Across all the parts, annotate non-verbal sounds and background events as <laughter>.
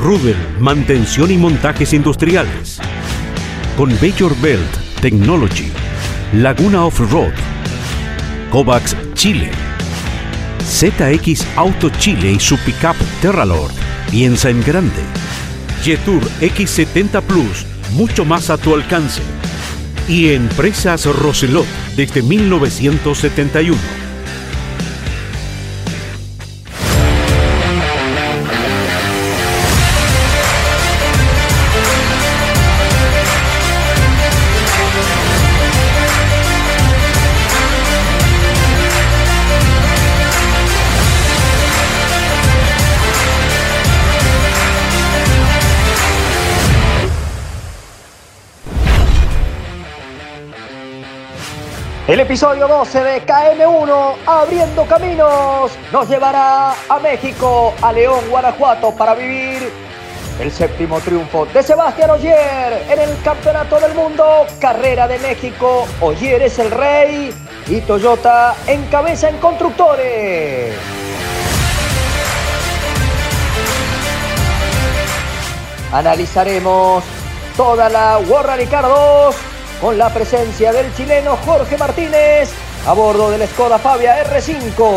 Rudel, mantención y montajes industriales. Con Bayor Belt Technology. Laguna Off-Road. Kovacs Chile. ZX Auto Chile y su pickup Terralord. Piensa en grande. Jetour X70 Plus, mucho más a tu alcance. Y Empresas Roselot desde 1971. El episodio 12 de KM1, Abriendo Caminos, nos llevará a México, a León, Guanajuato, para vivir el séptimo triunfo de Sebastián Ogier en el Campeonato del Mundo, Carrera de México. Ogier es el rey y Toyota encabeza en constructores. Analizaremos toda la World Rally Car 2 con la presencia del chileno Jorge Martínez a bordo del Skoda Fabia R5.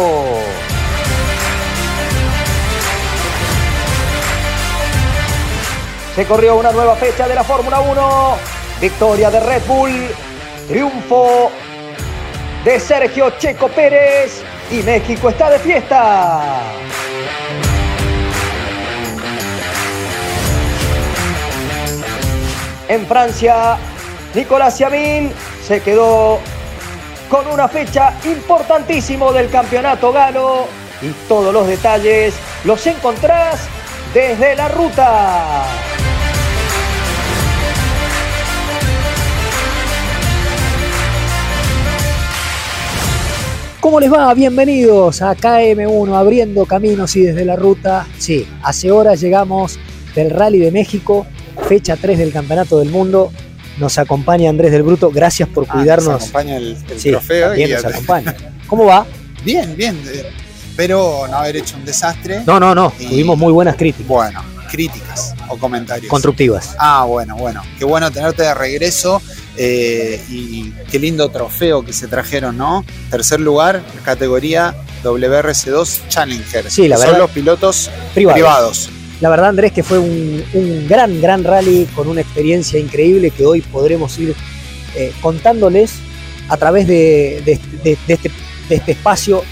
Se corrió una nueva fecha de la Fórmula 1. Victoria de Red Bull. Triunfo de Sergio Checo Pérez. Y México está de fiesta. En Francia, Nicolás Yamin se quedó con una fecha importantísimo del campeonato galo y todos los detalles los encontrás desde la ruta. ¿Cómo les va? Bienvenidos a KM1 abriendo caminos y desde la ruta. Sí, hace horas llegamos del Rally de México, fecha 3 del Campeonato del Mundo. Nos acompaña Andrés del Bruto, gracias por Ah, cuidarnos. nos acompaña el, el Sí, trofeo. también y- nos acompaña. <laughs> ¿Cómo va? Bien, bien. eh, Espero no haber hecho un desastre. No, no, no, Y- tuvimos muy buenas críticas, Bueno, críticas o comentarios. constructivas. Ah, bueno, bueno. Qué bueno tenerte de regreso. eh, y qué lindo trofeo que se trajeron, ¿no? Tercer lugar, categoría WRC2 Challenger. Sí, la Son verdad. los pilotos Privados. privados. La verdad, Andrés, que fue un, gran, gran rally con una experiencia increíble que hoy podremos ir eh, contándoles a través este, de este espacio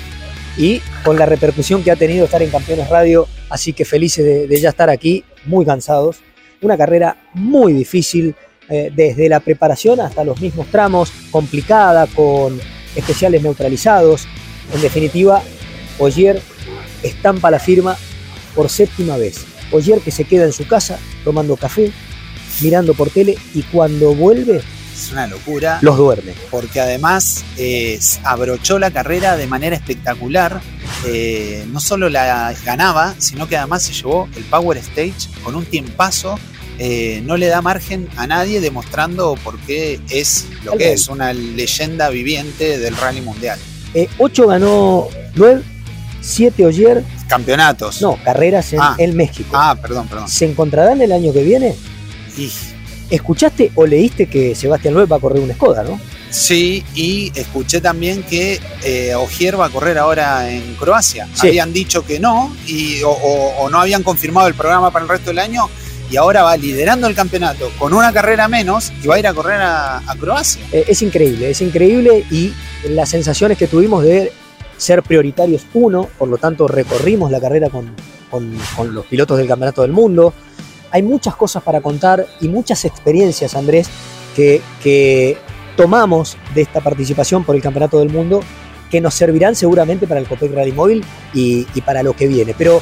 y con la repercusión que ha tenido estar en Campeones Radio. Así que felices de, ya estar aquí, muy cansados. Una carrera muy difícil, eh, desde la preparación hasta los mismos tramos, complicada, con especiales neutralizados. En definitiva, Ogier estampa la firma por séptima vez. Ogier que se queda en su casa tomando café, mirando por tele y cuando vuelve Es una locura. los duerme. porque además eh, abrochó la carrera de manera espectacular. Eh, no solo la ganaba, sino que además se llevó el Power Stage con un tiempazo. Eh, no le da margen a nadie demostrando por qué es lo El que rey. es, una leyenda viviente del rally mundial. 8 ganó Loeb, 7 Ogier, Campeonatos. no, carreras en, Ah. en México. Ah, perdón, perdón. ¿Se encontrarán el año que viene? Y, ¿Escuchaste o leíste que Sebastián Loeb va a correr una Skoda, no? sí, y escuché también que eh, Ogier va a correr ahora en Croacia. Sí. Habían dicho que no, y, o, o- o no habían confirmado el programa para el resto del año, y ahora va liderando el campeonato con una carrera menos y va a ir a correr a, a Croacia. Eh, es increíble, es increíble y las sensaciones que tuvimos de ser prioritarios uno, por lo tanto recorrimos la carrera con, con- con los pilotos del Campeonato del Mundo. Hay muchas cosas para contar y muchas experiencias, Andrés, que, que tomamos de esta participación por el Campeonato del Mundo que nos servirán seguramente para el Copec Rally Móvil y, y para lo que viene. Pero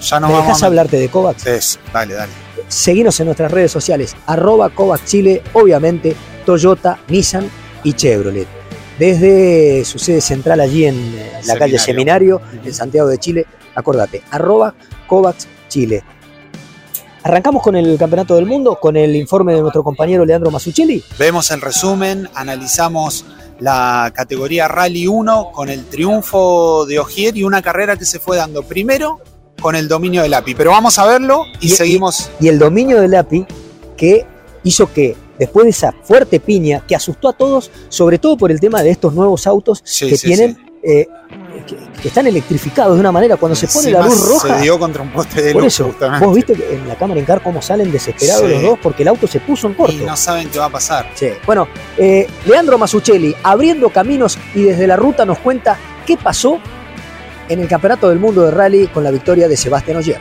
Ya no ¿me vamos dejas a hablarte de Kovacs? Eso, dale, dale. seguinos en nuestras redes sociales, arroba Kovac Chile, obviamente Toyota, Nissan y Chevrolet. Desde su sede central allí en la calle Seminario, en Santiago de Chile, acordate, arroba Kovacs Chile. Arrancamos con el Campeonato del Mundo, con el informe de nuestro compañero Leandro Masuccelli. Vemos el resumen, analizamos la categoría Rally 1 con el triunfo de Ogier y una carrera que se fue dando primero con el dominio del API. Pero vamos a verlo y, seguimos. Y, el dominio del API que hizo que después de esa fuerte piña que asustó a todos, sobre todo por el tema de estos nuevos autos que tienen eh, que, están electrificados de una manera. Cuando se pone la luz roja. Se dio contra un poste de luz. Por eso, vos viste en la cámara en car cómo salen desesperados los dos porque el auto se puso en corto. Y no saben qué va a pasar. Sí. Bueno, eh, Leandro Masuccelli abriendo caminos y desde la ruta nos cuenta qué pasó en el Campeonato del Mundo de Rally con la victoria de Sebastián Ogier.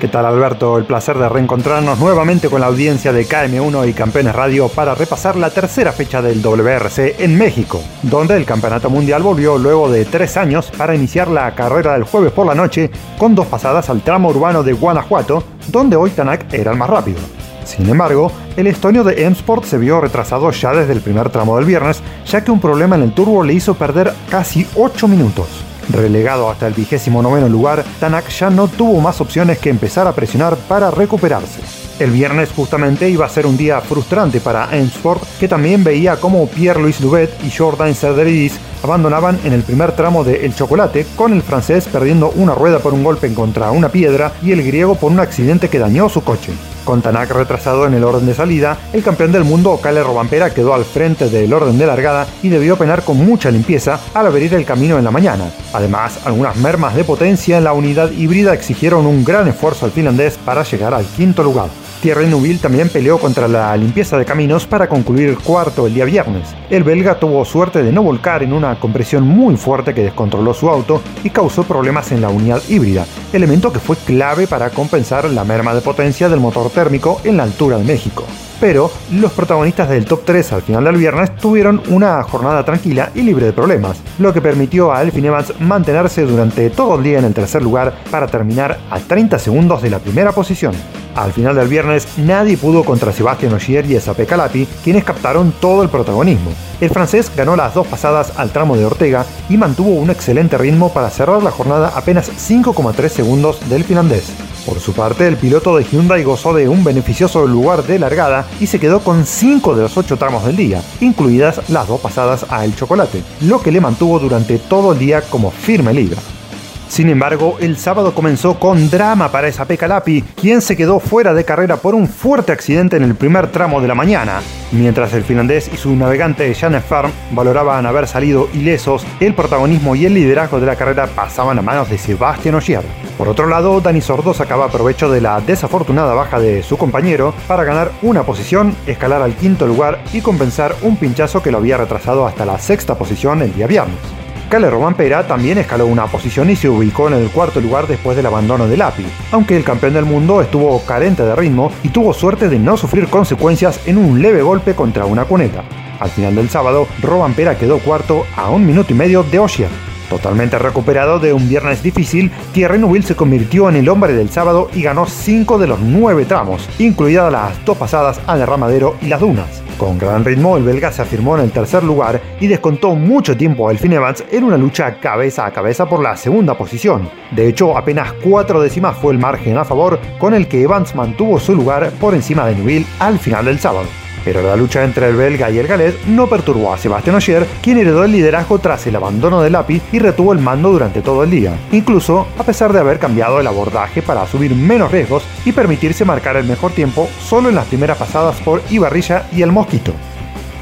¿Qué tal Alberto? El placer de reencontrarnos nuevamente con la audiencia de KM1 y Campeones Radio para repasar la tercera fecha del WRC en México, donde el Campeonato Mundial volvió luego de tres años para iniciar la carrera del jueves por la noche con dos pasadas al tramo urbano de Guanajuato, donde hoy Tanak era el más rápido. Sin embargo, el estonio de M-Sport se vio retrasado ya desde el primer tramo del viernes, ya que un problema en el turbo le hizo perder casi 8 minutos. Relegado hasta el vigésimo noveno lugar, Tanak ya no tuvo más opciones que empezar a presionar para recuperarse. El viernes justamente iba a ser un día frustrante para M-Sport, que también veía como Pierre-Louis Louvet y Jordan Cerderidis abandonaban en el primer tramo de El Chocolate, con el francés perdiendo una rueda por un golpe contra una piedra y el griego por un accidente que dañó su coche. Con Tanak retrasado en el orden de salida, el campeón del mundo, Kale Robampera, quedó al frente del orden de largada y debió penar con mucha limpieza al abrir el camino en la mañana. Además, algunas mermas de potencia en la unidad híbrida exigieron un gran esfuerzo al finlandés para llegar al quinto lugar. Thierry Neuville también peleó contra la limpieza de caminos para concluir cuarto el día viernes. El belga tuvo suerte de no volcar en una compresión muy fuerte que descontroló su auto y causó problemas en la unidad híbrida, elemento que fue clave para compensar la merma de potencia del motor térmico en la altura de México. Pero los protagonistas del top 3 al final del viernes tuvieron una jornada tranquila y libre de problemas, lo que permitió a Elfin Evans mantenerse durante todo el día en el tercer lugar para terminar a 30 segundos de la primera posición. Al final del viernes nadie pudo contra Sebastián Ogier y Esape Calapi, quienes captaron todo el protagonismo. El francés ganó las dos pasadas al tramo de Ortega y mantuvo un excelente ritmo para cerrar la jornada apenas 5,3 segundos del finlandés. Por su parte, el piloto de Hyundai gozó de un beneficioso lugar de largada y se quedó con 5 de los 8 tramos del día, incluidas las dos pasadas a El Chocolate, lo que le mantuvo durante todo el día como firme libra. Sin embargo, el sábado comenzó con drama para esa Lapi, quien se quedó fuera de carrera por un fuerte accidente en el primer tramo de la mañana. Mientras el finlandés y su navegante Janne Farm valoraban haber salido ilesos, el protagonismo y el liderazgo de la carrera pasaban a manos de Sebastián Ogier. Por otro lado, Dani Sordo sacaba provecho de la desafortunada baja de su compañero para ganar una posición, escalar al quinto lugar y compensar un pinchazo que lo había retrasado hasta la sexta posición el día viernes. Cale Pera también escaló una posición y se ubicó en el cuarto lugar después del abandono del API, aunque el campeón del mundo estuvo carente de ritmo y tuvo suerte de no sufrir consecuencias en un leve golpe contra una cuneta. Al final del sábado, Pera quedó cuarto a un minuto y medio de Ogier. Totalmente recuperado de un viernes difícil, Thierry Neuville se convirtió en el hombre del sábado y ganó 5 de los 9 tramos, incluidas las dos pasadas al derramadero y las dunas. Con gran ritmo, el belga se afirmó en el tercer lugar y descontó mucho tiempo a Elfin Evans en una lucha cabeza a cabeza por la segunda posición. De hecho, apenas cuatro décimas fue el margen a favor con el que Evans mantuvo su lugar por encima de Neuville al final del sábado. Pero la lucha entre el belga y el galés no perturbó a Sebastián Ogier, quien heredó el liderazgo tras el abandono del API y retuvo el mando durante todo el día, incluso a pesar de haber cambiado el abordaje para subir menos riesgos y permitirse marcar el mejor tiempo solo en las primeras pasadas por Ibarrilla y el Mosquito.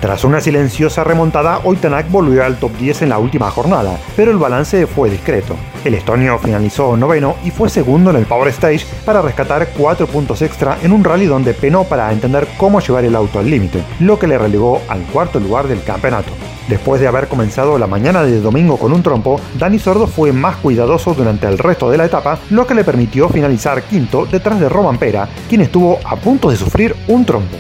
Tras una silenciosa remontada, Oitanak volvió al top 10 en la última jornada, pero el balance fue discreto. El estonio finalizó noveno y fue segundo en el Power Stage para rescatar 4 puntos extra en un rally donde penó para entender cómo llevar el auto al límite, lo que le relegó al cuarto lugar del campeonato. Después de haber comenzado la mañana de domingo con un trompo, Dani Sordo fue más cuidadoso durante el resto de la etapa, lo que le permitió finalizar quinto detrás de Roman Pera, quien estuvo a punto de sufrir un trompo.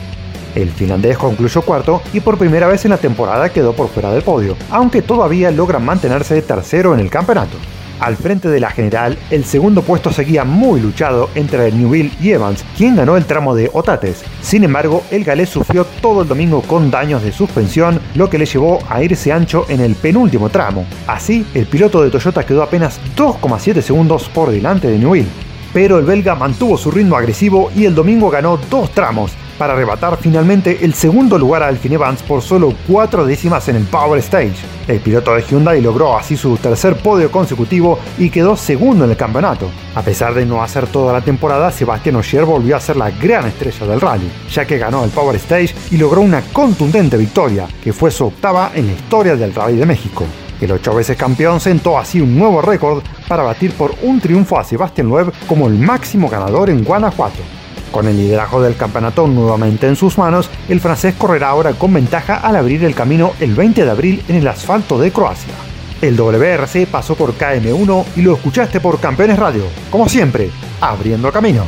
El finlandés concluyó cuarto y por primera vez en la temporada quedó por fuera del podio, aunque todavía logran mantenerse tercero en el campeonato. Al frente de la general, el segundo puesto seguía muy luchado entre Newville y Evans, quien ganó el tramo de Otates. Sin embargo, el galés sufrió todo el domingo con daños de suspensión, lo que le llevó a irse ancho en el penúltimo tramo. Así, el piloto de Toyota quedó apenas 2,7 segundos por delante de Newville. Pero el belga mantuvo su ritmo agresivo y el domingo ganó dos tramos, para arrebatar finalmente el segundo lugar a Alfine Evans por solo cuatro décimas en el Power Stage. El piloto de Hyundai logró así su tercer podio consecutivo y quedó segundo en el campeonato. A pesar de no hacer toda la temporada, Sebastián Ogier volvió a ser la gran estrella del rally, ya que ganó el Power Stage y logró una contundente victoria, que fue su octava en la historia del Rally de México. El ocho veces campeón sentó así un nuevo récord para batir por un triunfo a Sebastián Loeb como el máximo ganador en Guanajuato. Con el liderazgo del campeonato nuevamente en sus manos, el francés correrá ahora con ventaja al abrir el camino el 20 de abril en el asfalto de Croacia. El WRC pasó por KM1 y lo escuchaste por Campeones Radio, como siempre, abriendo caminos.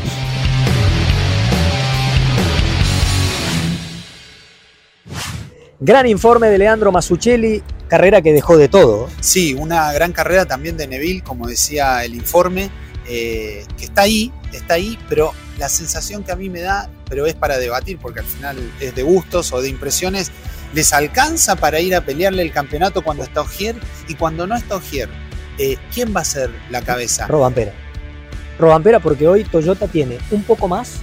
Gran informe de Leandro Masuccelli, carrera que dejó de todo. Sí, una gran carrera también de Neville, como decía el informe, eh, que está ahí, está ahí, pero la sensación que a mí me da, pero es para debatir, porque al final es de gustos o de impresiones, ¿les alcanza para ir a pelearle el campeonato cuando está Ogier? Y cuando no está Ogier, eh, ¿quién va a ser la cabeza? Robampera. Robampera porque hoy Toyota tiene un poco más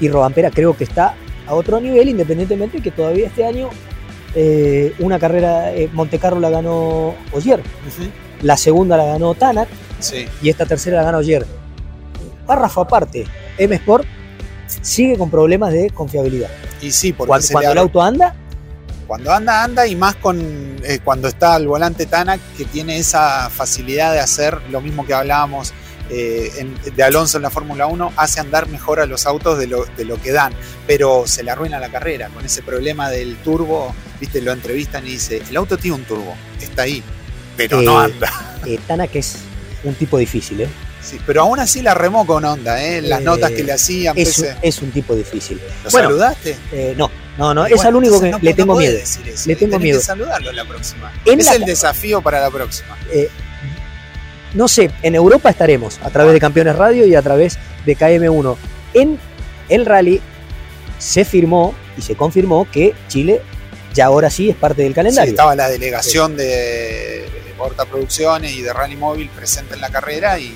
y Robampera creo que está a otro nivel, independientemente que todavía este año eh, una carrera, eh, Monte Carlo la ganó Ogier, la segunda la ganó Tanak Sí. y esta tercera la ganó Ogier. Párrafo aparte, M Sport sigue con problemas de confiabilidad. Y sí, porque Cuando, el auto anda, Cuando anda, anda y más con eh, cuando está al volante Tanak, que tiene esa facilidad de hacer lo mismo que hablábamos eh, en- de Alonso en la Fórmula 1, hace andar mejor a los autos de lo, de lo que dan, pero se le arruina la carrera con ese problema del turbo. Viste, lo entrevistan y dice: el auto tiene un turbo, está ahí, pero no Eh, anda. eh, Tanak es un tipo difícil, ¿eh? Sí, pero aún así la remó con onda, ¿eh? las Eh, notas que le hacían. Es, un- pese- es un tipo difícil. ¿Lo bueno, saludaste? Eh, no, no, no, es al único que no le tengo no miedo. decir eso, Le tengo miedo. que saludarlo la próxima. En es la el desafío para la próxima. Eh, no sé, en Europa estaremos a través de Campeones Radio y a través de KM1. En el rally se firmó y se confirmó que Chile ya ahora sí es parte del Sí, calendario. estaba la delegación de Horta Producciones y de Rally Móvil presente en la carrera y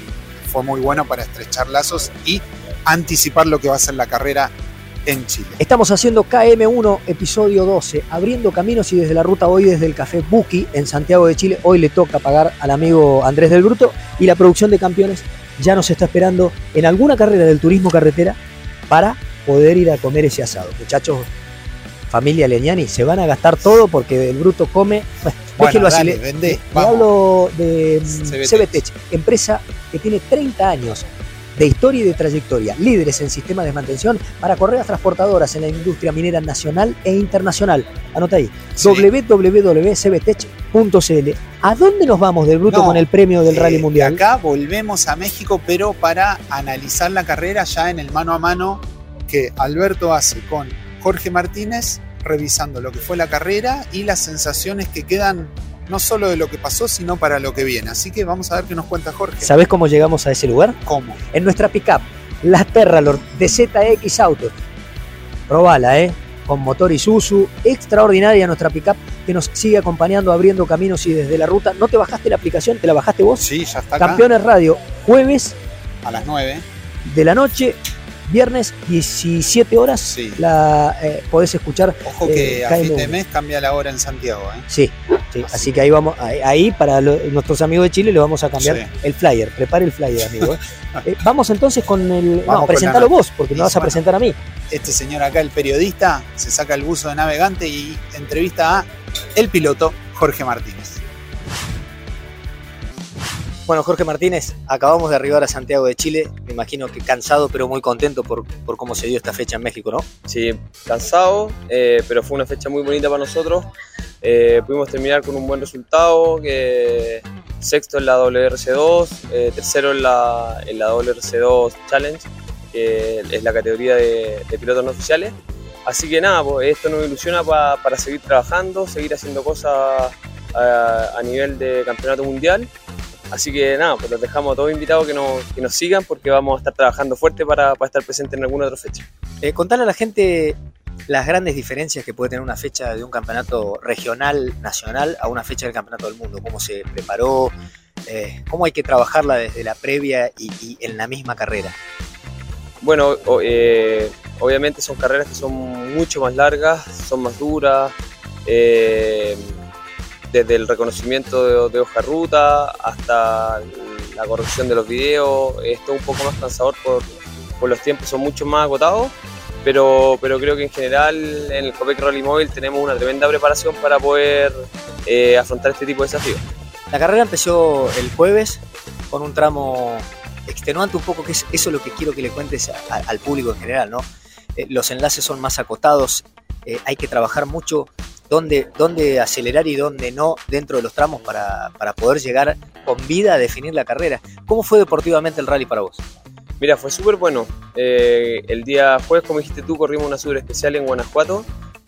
fue muy bueno para estrechar lazos y anticipar lo que va a ser la carrera en Chile. Estamos haciendo KM1 episodio 12, abriendo caminos y desde la ruta hoy desde el Café Buki en Santiago de Chile. Hoy le toca pagar al amigo Andrés del Bruto y la producción de campeones ya nos está esperando en alguna carrera del turismo carretera para poder ir a comer ese asado. Muchachos, familia Leñani, se van a gastar todo porque el Bruto come. Bueno, déjelo así. le- hablo de mm, CBTech. Empresa que tiene 30 años de historia y de trayectoria, líderes en sistemas de mantención para correas transportadoras en la industria minera nacional e internacional. Anota ahí, Sí. www.cbtech.cl. ¿A dónde nos vamos del bruto No, con el premio del Eh, Rally Mundial? Acá volvemos a México, pero para analizar la carrera ya en el mano a mano que Alberto hace con Jorge Martínez, revisando lo que fue la carrera y las sensaciones que quedan no solo de lo que pasó, sino para lo que viene. Así que vamos a ver qué nos cuenta Jorge. ¿Sabés cómo llegamos a ese lugar? ¿Cómo? En nuestra pickup, la Terralord de ZX Auto. Probala, ¿eh? Con motor Isuzu, extraordinaria nuestra pickup que nos sigue acompañando, abriendo caminos y desde la ruta. ¿No te bajaste la aplicación? ¿Te la bajaste vos? Sí, ya está acá Campeones Radio, jueves a las 9. de la noche, viernes 17 horas. Sí. La eh, podés escuchar. Ojo Eh, que a cae fin de mes cambia la hora en Santiago. ¿eh? Sí, sí. Así Así que ahí vamos, ahí, ahí para lo- nuestros amigos de Chile le vamos a cambiar Sí. el flyer. Prepare el flyer, amigo. ¿eh? <laughs> Eh, vamos entonces con el. Vamos no, presentalo la- vos, porque me vas a presentar a mí. Este señor acá, el periodista, se saca el buzo de navegante y entrevista a el piloto Jorge Martínez. Bueno, Jorge Martínez, acabamos de arribar a Santiago de Chile. Me imagino que cansado, pero muy contento por, por cómo se dio esta fecha en México, ¿no? Sí, cansado, eh, pero fue una fecha muy bonita para nosotros. Eh, pudimos terminar con un buen resultado, sexto en la WRC2, eh, tercero en la, en la WRC2 Challenge, que es la categoría de, de pilotos no oficiales. Así que nada, pues esto nos ilusiona pa- para seguir trabajando, seguir haciendo cosas a, a nivel de campeonato mundial. Así que nada, pues los dejamos a todos invitados que nos, que nos sigan porque vamos a estar trabajando fuerte para, para estar presentes en alguna otra fecha. Eh, contarle a la gente las grandes diferencias que puede tener una fecha de un campeonato regional, nacional, a una fecha del campeonato del mundo. Cómo se preparó, eh, cómo hay que trabajarla desde la previa y, y en la misma carrera. Bueno, eh, obviamente son carreras que son mucho más largas, son más duras, eh, desde el reconocimiento de, de hoja ruta hasta la corrección de los videos, es un poco más cansador por, por los tiempos, son mucho más agotados, pero, pero creo que en general en el Copec Rally Móvil tenemos una tremenda preparación para poder eh, afrontar este tipo de desafíos. La carrera empezó el jueves con un tramo extenuante un poco, que es eso lo que quiero que le cuentes al público en general, ¿no? Eh, los enlaces son más acotados, eh, hay que trabajar mucho dónde, dónde acelerar y dónde no dentro de los tramos para, para poder llegar con vida a definir la carrera. ¿Cómo fue deportivamente el rally para vos? Mira, fue súper bueno. Eh, el día jueves, como dijiste tú, corrimos una super especial en Guanajuato,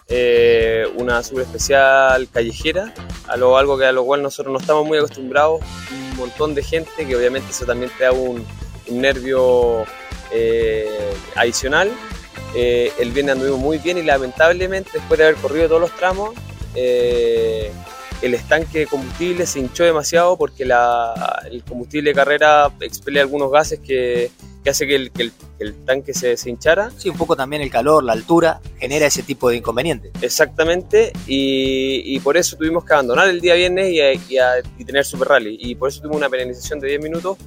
eh, una super especial callejera, a lo, algo que a lo cual nosotros no estamos muy acostumbrados, un montón de gente, que obviamente eso también te da un, un nervio eh, adicional. Eh, el viernes anduvimos muy bien y lamentablemente después de haber corrido todos los tramos, eh, el estanque de combustible se hinchó demasiado porque la- el combustible de carrera expele algunos gases que, que hace que el, que el- que el tanque se, se hinchara. Sí, un poco también el calor, la altura, genera ese tipo de inconveniente. Exactamente, y, y por eso tuvimos que abandonar el día viernes y, a- y a- y tener Super Rally. Y por eso tuvimos una penalización de 10 minutos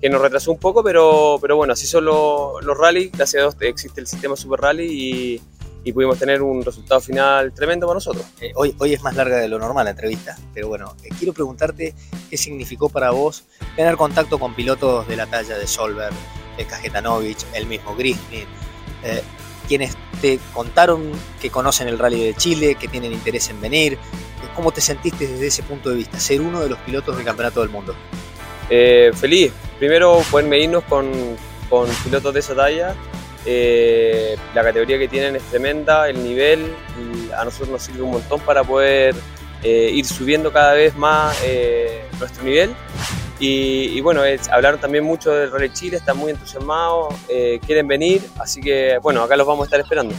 que nos retrasó un poco, pero, pero bueno, así son los, los rallies. Gracias a Dios existe el sistema Super Rally y, y pudimos tener un resultado final tremendo para nosotros. Eh, hoy, hoy es más larga de lo normal la entrevista, pero bueno, eh, quiero preguntarte qué significó para vos tener contacto con pilotos de la talla de Solberg, de Kajetanovic, el mismo Grismin, eh, quienes te contaron que conocen el Rally de Chile, que tienen interés en venir. ¿Cómo te sentiste desde ese punto de vista, ser uno de los pilotos del Campeonato del Mundo? Eh, feliz, primero poder medirnos con, con pilotos de esa talla. Eh, la categoría que tienen es tremenda, el nivel, y a nosotros nos sirve un montón para poder eh, ir subiendo cada vez más eh, nuestro nivel. Y, y bueno, es- hablaron también mucho del Rally Chile, están muy entusiasmados, quieren venir, así que bueno, acá los vamos a estar esperando.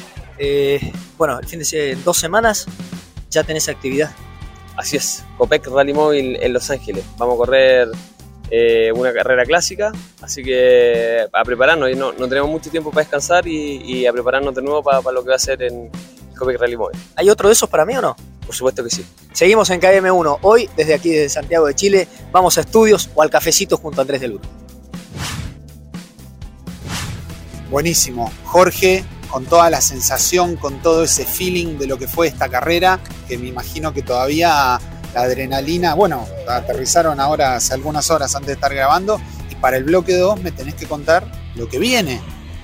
Bueno, el fin de dos semanas ya tenés actividad. Así es, Copec Rally Móvil en Los Ángeles. Vamos a correr eh, una carrera clásica, así que a prepararnos. y No, no tenemos mucho tiempo para descansar y, y a prepararnos de nuevo para, para lo que va a ser en el Copec Rally Móvil. ¿Hay otro de esos para mí o no? Por supuesto que sí. Seguimos en KM1. Hoy, desde aquí, desde Santiago de Chile, vamos a estudios o al cafecito junto a Andrés del Ur. Buenísimo. Jorge, con toda la sensación, con todo ese feeling de lo que fue esta carrera, que me imagino que todavía la adrenalina, bueno, aterrizaron ahora hace algunas horas antes de estar grabando, y para el bloque 2 me tenés que contar lo que viene,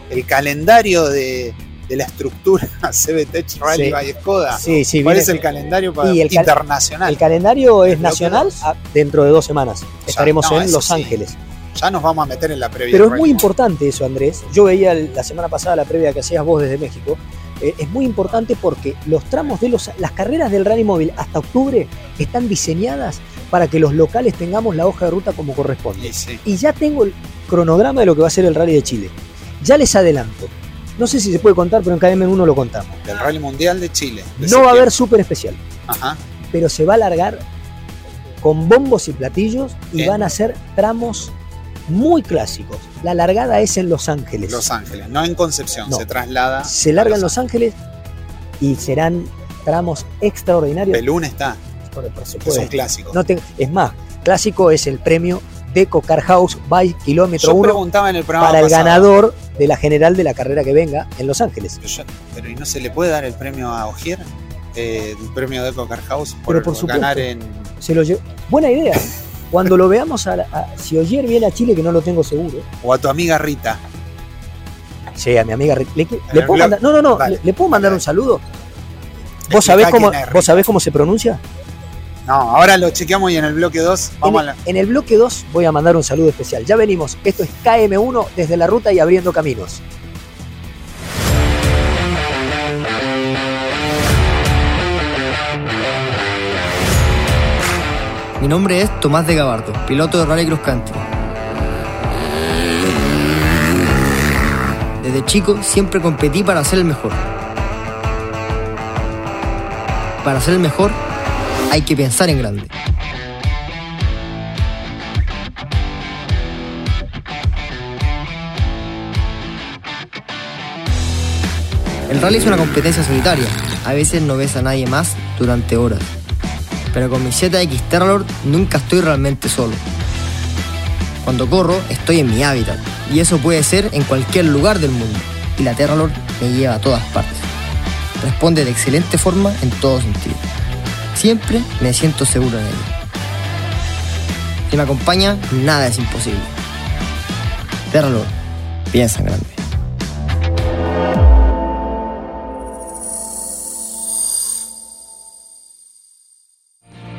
el calendario de, de la estructura <laughs> CBT Rally Sí. by Skoda. Sí, sí, ¿Cuál viene- es el calendario para Y el cal- internacional? El calendario es nacional dentro de dos semanas. Estaremos no, en Los. Ángeles. Ya nos vamos a meter en la previa. Pero es muy importante eso, Andrés. Yo veía el- la semana pasada la previa que hacías vos desde México. Eh, es muy importante porque los tramos de los, las carreras del rally móvil hasta octubre están diseñadas para que los locales tengamos la hoja de ruta como corresponde. Sí, sí. Y ya tengo el cronograma de lo que va a ser el rally de Chile. Ya les adelanto. No sé si se puede contar, pero en KM1 lo contamos. Del Rally Mundial de Chile. de No va a haber súper especial, Ajá. pero se va a alargar con bombos y platillos y van a ser tramos muy clásicos. La largada es en Los Ángeles. Los Ángeles, no en Concepción, No. se traslada. se larga en Los Ángeles y serán tramos extraordinarios. Belún está, Por, por que es un supuesto. clásico. No te- es más, clásico es el premio Deco Car House by kilómetro Yo 1 preguntaba en el programa para el pasado, ganador de la general de la carrera que venga en Los Ángeles. Pero, yo- pero ¿y no se le puede dar el premio a Ogier? Eh, el premio de Eco Car House por, Pero por supuesto. ganar en. Se lo lle- Buena idea. Cuando lo veamos, a, a- si Oyer viene a Chile, que no lo tengo seguro. O a tu amiga Rita. Sí, a mi amiga. Rick- ¿Le, puedo mandar, no, no, no. ¿Le, le puedo mandar un saludo? ¿Vos sabés, cómo, ¿Vos Rita. sabés cómo se pronuncia? No, ahora lo chequeamos y en el bloque 2 vamos en, a la. en el bloque 2 voy a mandar un saludo especial. Ya venimos. Esto es KM1 desde la ruta y abriendo caminos. Mi nombre es Tomás de Gabardo, piloto de Rally Cross Country. Desde chico siempre competí para ser el mejor. Para ser el mejor hay que pensar en grande. El rally es una competencia solitaria. A veces no ves a nadie más durante horas. Pero con mi ZX Terralord nunca estoy realmente solo. Cuando corro, estoy en mi hábitat. Y eso puede ser en cualquier lugar del mundo. Y la Terralord me lleva a todas partes. Responde de excelente forma en todo sentido. Siempre me siento seguro en ella. Si me acompaña, nada es imposible. Terralord, piensa en grande.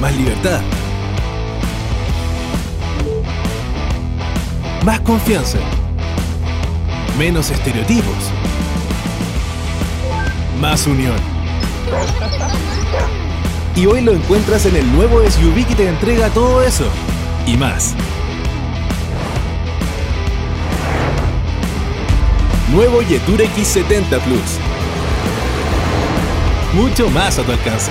Más libertad. Más confianza. Menos estereotipos. Más unión. Y hoy lo encuentras en el nuevo SUV que te entrega todo eso. Y más. Nuevo Yetur X70 Plus. Mucho más a tu alcance.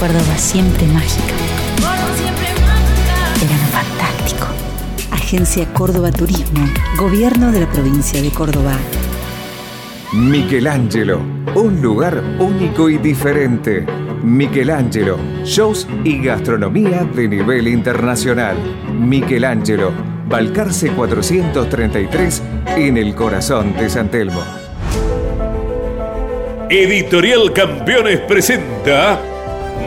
Córdoba siempre mágica. Verano fantástico. Agencia Córdoba Turismo. Gobierno de la provincia de Córdoba. Michelangelo, un lugar único y diferente. Michelangelo, shows y gastronomía de nivel internacional. Michelangelo, Balcarce 433 en el corazón de San Telmo. Editorial Campeones presenta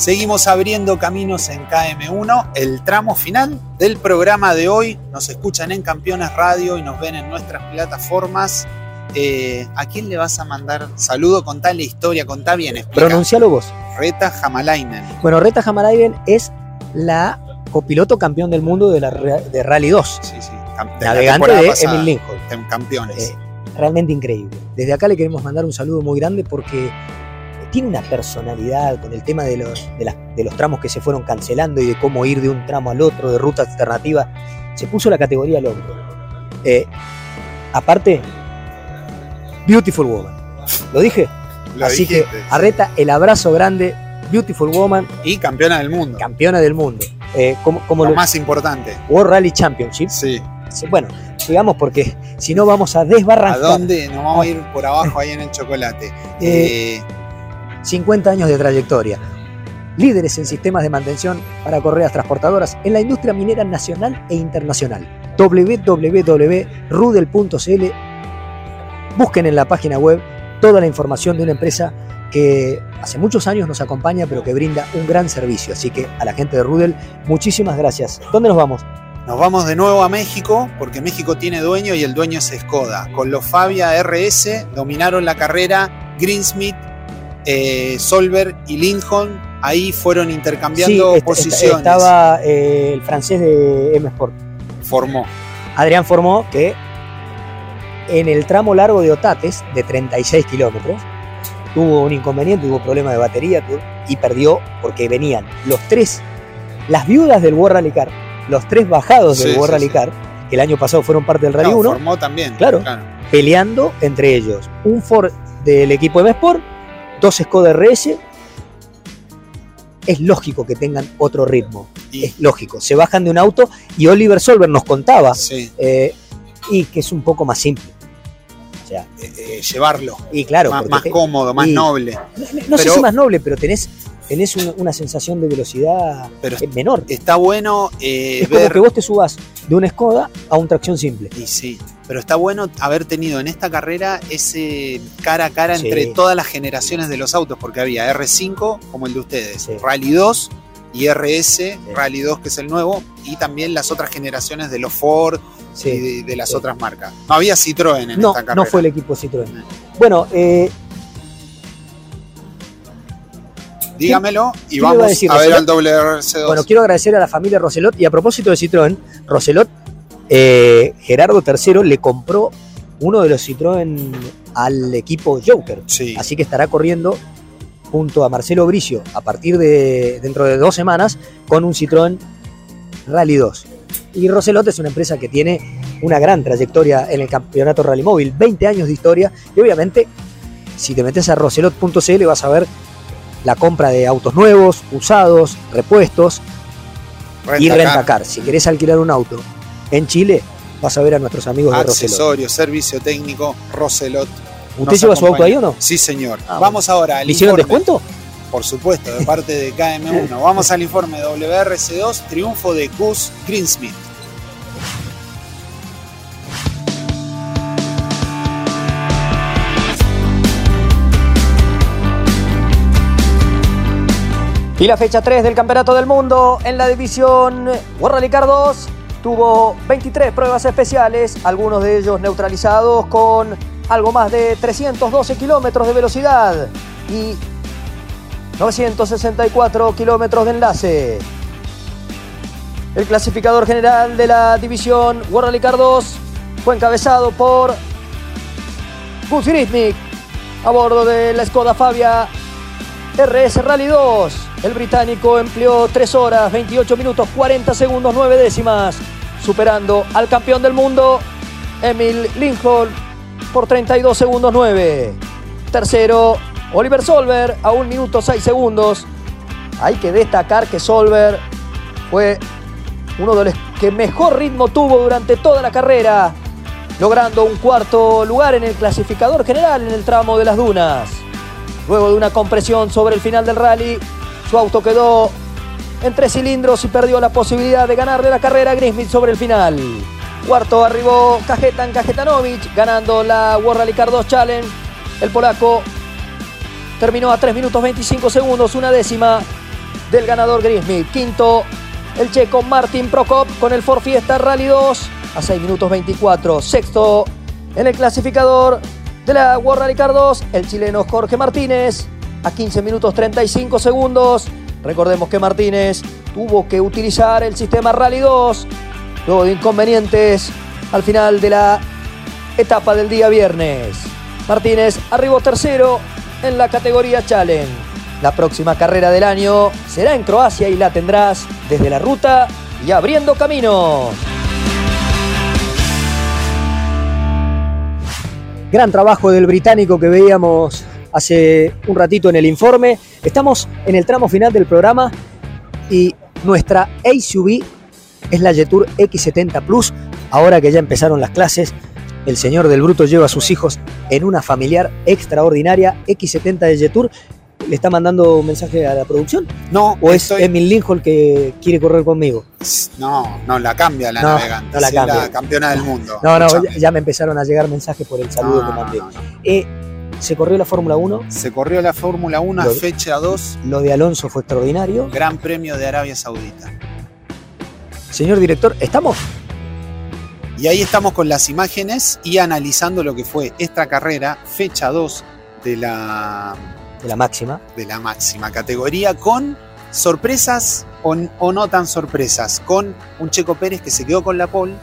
Seguimos abriendo caminos en KM1, el tramo final del programa de hoy. Nos escuchan en Campeones Radio y nos ven en nuestras plataformas. Eh, ¿A quién le vas a mandar saludo? Contá la historia, contá bien. explica. Pronuncialo vos. Reta Hamalainen. Bueno, Reta Hamalainen es la copiloto campeón del mundo de, la, de Rally 2. Sí, sí. de Navegante de pasada. Emil Lincoln. Campeones. Eh, realmente increíble. Desde acá le queremos mandar un saludo muy grande porque tiene una personalidad con el tema de los, de, las- de los tramos que se fueron cancelando y de cómo ir de un tramo al otro, de ruta alternativa. Se puso la categoría hombro. Eh, aparte, Beautiful Woman. ¿Lo dije? Lo Así dijiste, que, Arreta, el abrazo grande, Beautiful Woman. Y campeona del mundo. Campeona del mundo. Eh, como, como Lo lo- más importante. World Rally Championship. Sí. Bueno, digamos porque si no vamos a ¿A desbarrancar. dónde? Nos vamos a ir por abajo ahí en el chocolate. <laughs> Eh, Eh, 50 años de trayectoria. Líderes en sistemas de mantención para correas transportadoras en la industria minera nacional e internacional. www.rudel.cl Busquen en la página web toda la información de una empresa que hace muchos años nos acompaña, pero que brinda un gran servicio. Así que a la gente de Rudel, muchísimas gracias. ¿Dónde nos vamos? Nos vamos de nuevo a México porque México tiene dueño y el dueño es Skoda. Con los Fabia RS dominaron la carrera Greensmith, eh, Solver y Lincoln. Ahí fueron intercambiando Sí, est- est- posiciones. estaba eh, el francés de M Sport. Formó. Adrián formó que en el tramo largo de Otates, de 36 kilómetros, tuvo un inconveniente, tuvo problema de batería y perdió porque venían los tres, las viudas del World Rally Car, los tres bajados del Sí, World sí, Rally. Car, que el año pasado fueron parte del Rally Claro, 1, formó también. Claro. peleando entre ellos. Un Ford del equipo M Sport, dos Skoda RS. Es lógico que tengan otro ritmo. Es lógico. Se bajan de un auto y Oliver Solver nos contaba Sí. eh, y que es un poco más simple. O sea, Eh, llevarlo. y claro, Más, porque más te- cómodo, más y- noble. no sé Pero- si más noble, pero tenés, tenés una, una sensación de velocidad Pero eh, menor. Está bueno eh, es como ver. que vos te subas de una Skoda a un tracción simple. Y sí, pero está bueno haber tenido en esta carrera ese cara a cara Sí. entre todas las generaciones de los autos, porque había R5 como el de ustedes, Rally 2 y RS, Rally 2 que es el nuevo, y también las otras generaciones de los Ford Sí, y de, de las sí. otras marcas. No había Citroën en No, esta carrera. no fue el equipo Citroën. Bueno, eh, Dígamelo y ¿Qué le iba a vamos a, ver al Roselot? WRC2. Bueno, quiero agradecer a la familia Roselot y a propósito de Citroën, Roselot, eh, Gerardo III le compró uno de los Citroën al equipo Joker. Así que estará corriendo junto a Marcelo Bricio a partir de dentro de dos semanas con un Citroën Rally 2. Y Roselot es una empresa que tiene una gran trayectoria en el campeonato Rally Móvil, 20 años de historia y obviamente si te metes a roselot.cl vas a ver la compra de autos nuevos, usados, repuestos y Rentacar. Si querés alquilar un auto en Chile, vas a ver a nuestros amigos de Roselot. Accesorios, servicio técnico, Roselot. ¿Usted lleva su auto ahí o no? Sí, señor. Ah, Vamos ahora al ¿Le hicieron informe. descuento? Por supuesto, de parte de KM1. Vamos al informe WRC2, triunfo de Gus Greensmith. Y la fecha 3 del Campeonato del Mundo en la división World Car 2 tuvo 23 pruebas especiales, algunos de ellos neutralizados con algo más de 312 kilómetros de velocidad y 964 kilómetros de enlace. El clasificador general de la división World Rally Car 2 fue encabezado por Gus a bordo de la Skoda Fabia RS Rally 2. El británico empleó 3 horas, 28 minutos, 40 segundos, 9 décimas, superando al campeón del mundo, Emil Lincoln, por 32 segundos 9. Tercero, Oliver Solver, a 1 minuto 6 segundos. Hay que destacar que Solver fue uno de los que mejor ritmo tuvo durante toda la carrera, logrando un cuarto lugar en el clasificador general en el tramo de las dunas. Luego de una compresión sobre el final del rally, su auto quedó en tres cilindros y perdió la posibilidad de ganarle la carrera a Grismith sobre el final. Cuarto arribó Kajetan Kajetanovic ganando la World Rally Car 2 Challenge. El polaco terminó a 3 minutos 25 segundos, una décima del ganador Grismith. Quinto, el checo Martin Prokop con el Ford Fiesta Rally 2 a 6 minutos 24. Sexto en el clasificador de la World Rally Car 2, el chileno Jorge Martínez a 15 minutos 35 segundos. Recordemos que Martínez tuvo que utilizar el sistema Rally 2 luego de inconvenientes al final de la etapa del día viernes. Martínez arribó tercero en la categoría Challenge. La próxima carrera del año será en Croacia y la tendrás desde la ruta y abriendo camino. Gran trabajo del británico que veíamos hace un ratito en el informe. Estamos en el tramo final del programa y nuestra SUV es la Jetour X70 Plus. Ahora que ya empezaron las clases, el señor del Bruto lleva a sus hijos en una familiar extraordinaria X70 de Jetour. ¿Le está mandando un mensaje a la producción? No. ¿O es Emil Lincoln que quiere correr conmigo? No, no, la cambia la No, navegante. no la cambia. campeona del mundo. No, no, Escuchame. ya, me empezaron a llegar mensajes por el saludo No, que mandé. Eh, se corrió la Fórmula 1, Se corrió la Fórmula 1 Lo- fecha 2, lo de Alonso fue extraordinario. Gran Premio de Arabia Saudita. Señor director, ¿estamos? Y ahí estamos con las imágenes y analizando lo que fue esta carrera, fecha 2 de la, De la máxima. de la máxima categoría, con sorpresas o, o no tan sorpresas, con un Checo Pérez que se quedó con la pole,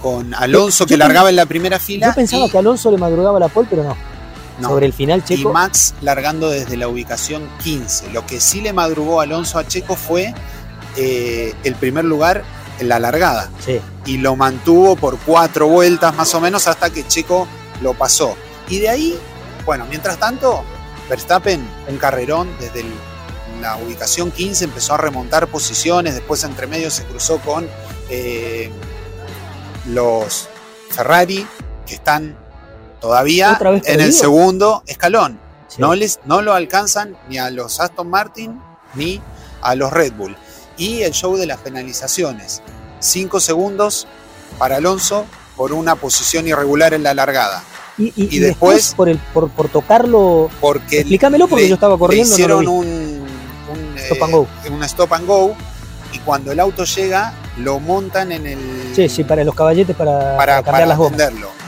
con Alonso Yo- que largaba en la primera fila Yo pensaba y, que Alonso le madrugaba la pole, pero no. No, Sobre el final, y Checo. Max largando desde la ubicación 15. Lo que sí le madrugó Alonso a Checo fue eh, el primer lugar en la largada. Sí. y lo mantuvo por cuatro vueltas más o menos hasta que Checo lo pasó. Y de ahí, bueno, mientras tanto, Verstappen, un carrerón desde el- la ubicación 15, empezó a remontar posiciones, después entre medio se cruzó con eh, los Ferrari, que están todavía ¿Otra vez en el segundo escalón. Sí. No, les, no lo alcanzan ni a los Aston Martin ni a los Red Bull. Y el show de las penalizaciones. Cinco segundos para Alonso por una posición irregular en la largada. Y, y- y y después- por, el, por, por tocarlo. Porque Explícamelo porque le- yo estaba corriendo. hicieron un, un, Stop eh, and go. un stop and go y cuando el auto llega lo montan en el Sí, sí, para los caballetes para, para, para cambiar para las gomas.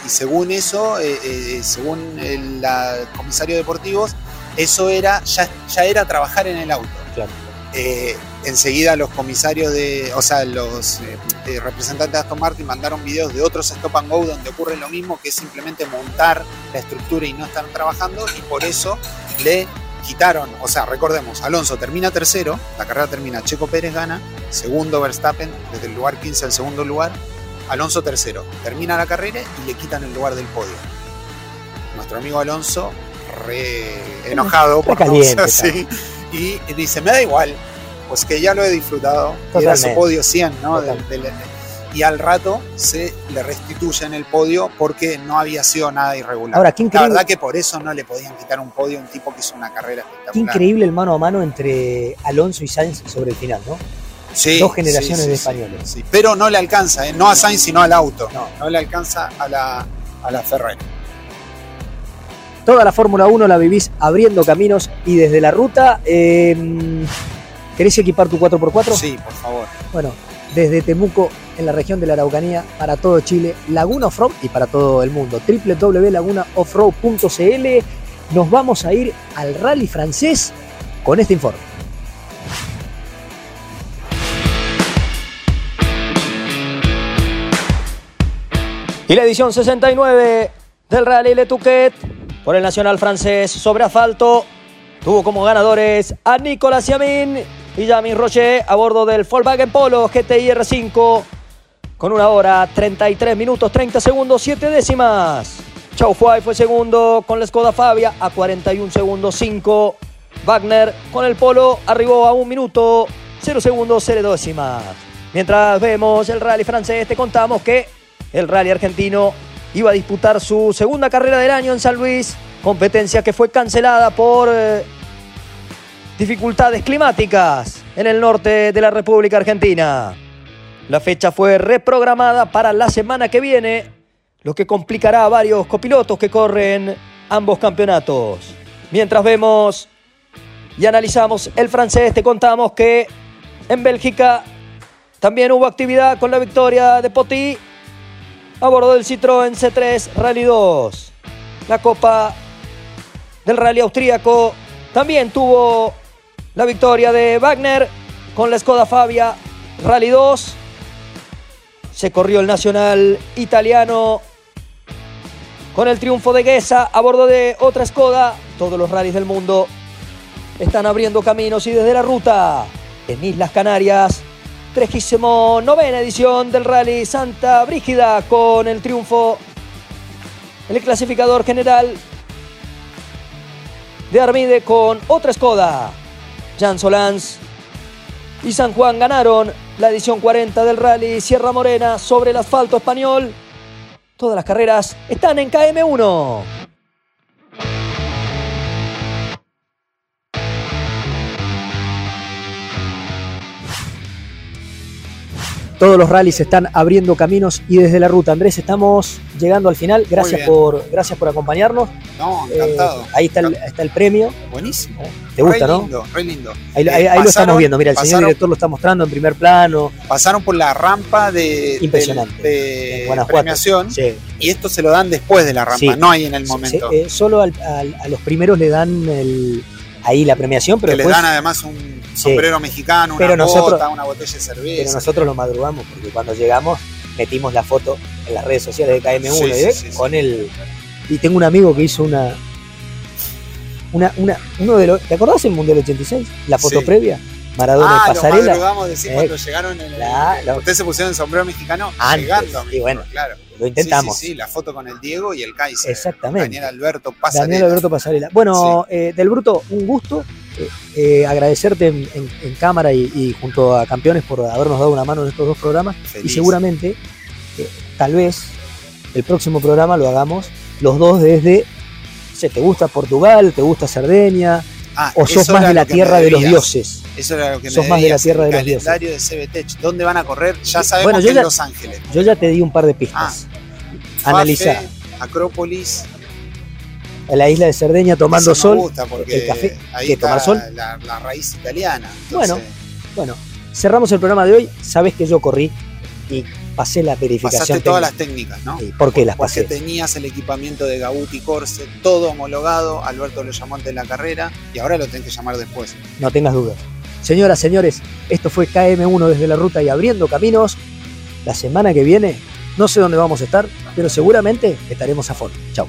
Y según eso, eh, eh, según el la- comisario de deportivos, eso era ya, ya era trabajar en el auto. Claro. Eh, enseguida los comisarios de, o sea, los eh, representantes de Aston Martin mandaron videos de otros stop and go donde ocurre lo mismo, que es simplemente montar la estructura y no estar trabajando, y por eso le quitaron, o sea, recordemos, Alonso termina tercero, la carrera termina, Checo Pérez gana, segundo Verstappen, desde el lugar 15 al segundo lugar, Alonso tercero, termina la carrera y le quitan el lugar del podio. Nuestro amigo Alonso, re enojado, por no caliente <laughs> así, y dice, me da igual, pues que ya lo he disfrutado, y era su Totalmente. podio 100, ¿no? Y al rato se le restituye en el podio porque no había sido nada irregular. Ahora, qué La increíble, verdad que por eso no le podían quitar un podio a un tipo que hizo una carrera espectacular. qué increíble el mano a mano entre Alonso y Sainz sobre el final, ¿no? Sí, Dos generaciones sí, de españoles. Pero no le alcanza, ¿eh? no a Sainz, sino al auto. No. No, le alcanza a la, a la Ferrari. Toda la Fórmula 1 la vivís abriendo caminos y desde la ruta. eh, ¿Querés equipar tu 4x4? Sí, por favor. Bueno, desde Temuco, en la región de la Araucanía, para todo Chile, Laguna Offroad y para todo el mundo. www.lagunaoffroad.cl. Nos vamos a ir al rally francés con este informe. Y la edición 69 del Rally Le Touquet por el Nacional francés sobre asfalto tuvo como ganadores a Nicolas Yamin y Yamin Rocher a bordo del Volkswagen Polo GTI R5 con una hora 33 minutos 30 segundos 7 décimas. Chau Fuay fue segundo con la Skoda Fabia a 41 segundos 5. Wagner con el Polo arribó a 1 minuto 0 segundos 0 décimas. Mientras vemos el rally francés, te contamos que el rally argentino iba a disputar su segunda carrera del año en San Luis, competencia que fue cancelada por eh, dificultades climáticas en el norte de la República Argentina. La fecha fue reprogramada para la semana que viene, lo que complicará a varios copilotos que corren ambos campeonatos. Mientras vemos y analizamos el francés, te contamos que en Bélgica también hubo actividad con la victoria de Poti a bordo del Citroën C3 Rally 2. La Copa del Rally Austríaco también tuvo la victoria de Wagner con la Skoda Fabia Rally 2. Se corrió el nacional italiano con el triunfo de Guesa a bordo de otra Skoda. Todos los rallies del mundo están abriendo caminos y desde la ruta en Islas Canarias 39 edición del Rally Santa Brígida con el triunfo el clasificador general de Armide con otra Skoda. Jan Solans y San Juan ganaron la edición 40 del Rally Sierra Morena sobre el asfalto español. Todas las carreras están en KM1. Todos los rallies están abriendo caminos y desde la ruta. Andrés, estamos llegando al final. Gracias, por, gracias por acompañarnos. No, encantado. Eh, ahí está el, está el premio. Buenísimo. ¿Te gusta, re no? lindo, Re lindo. Ahí, Eh, ahí- lo estamos viendo. Mira, el señor director lo está mostrando en primer plano. Pasaron por la rampa de, Impresionante. de En Guanajuato. premiación Sí. y esto se lo dan después de la rampa, Sí. no ahí en el Sí, momento. eh, solo al- al- a los primeros le dan el- ahí la premiación, pero que después, les dan además un sombrero mexicano, una Pero bota, nosotros- una botella de cerveza. pero nosotros lo madrugamos porque cuando llegamos metimos la foto en las redes sociales de KM1 Sí, y de- sí, sí, con el y tengo un amigo que hizo una una, una uno de los ¿te acordás el Mundial 86? La foto previa Maradona ah, y lo Pasarela. madrugamos de decir Eh, cuando llegaron en el, la- la- Ustedes se pusieron el sombrero mexicano Antes, llegando y bueno, claro. Lo intentamos. Sí, sí, sí, la foto con el Diego y el Kaiser. Exactamente. Daniel Alberto Pasarela. Daniel Alberto Pasarela. Bueno, eh, Del Bruto, un gusto. eh, eh, agradecerte en, en- en cámara y, y junto a campeones por habernos dado una mano en estos dos programas. Feliz. Y seguramente, tal vez, el próximo programa lo hagamos los dos desde. no sé, ¿Te gusta Portugal? ¿Te gusta Cerdeña? Ah, ¿O sos más de la tierra de los dioses? Eso era lo que me Sos más de la tierra de los dioses. calendario de CBTech. ¿Dónde van a correr? Ya sabemos Bueno, yo que en ya- Los Ángeles. Yo ya te di un par de pistas. Fafe, Analizá. Acrópolis. En la isla de Cerdeña tomando Eso me sol. gusta porque el café. ahí ¿Qué, está tomar sol? La, la raíz italiana. Bueno, bueno, cerramos el programa de hoy. Sabes que yo corrí y pasé la verificación. pasaste todas las técnica. técnicas, ¿no? Sí, ¿Por qué las Porque pasé? tenías el equipamiento de Gauti Corse, todo homologado. Alberto lo llamó antes de la carrera y ahora lo tenés que llamar después. No tengas dudas. Señoras, señores, esto fue KM1 desde la ruta y abriendo caminos. La semana que viene, no sé dónde vamos a estar, pero seguramente estaremos a fondo. Chao.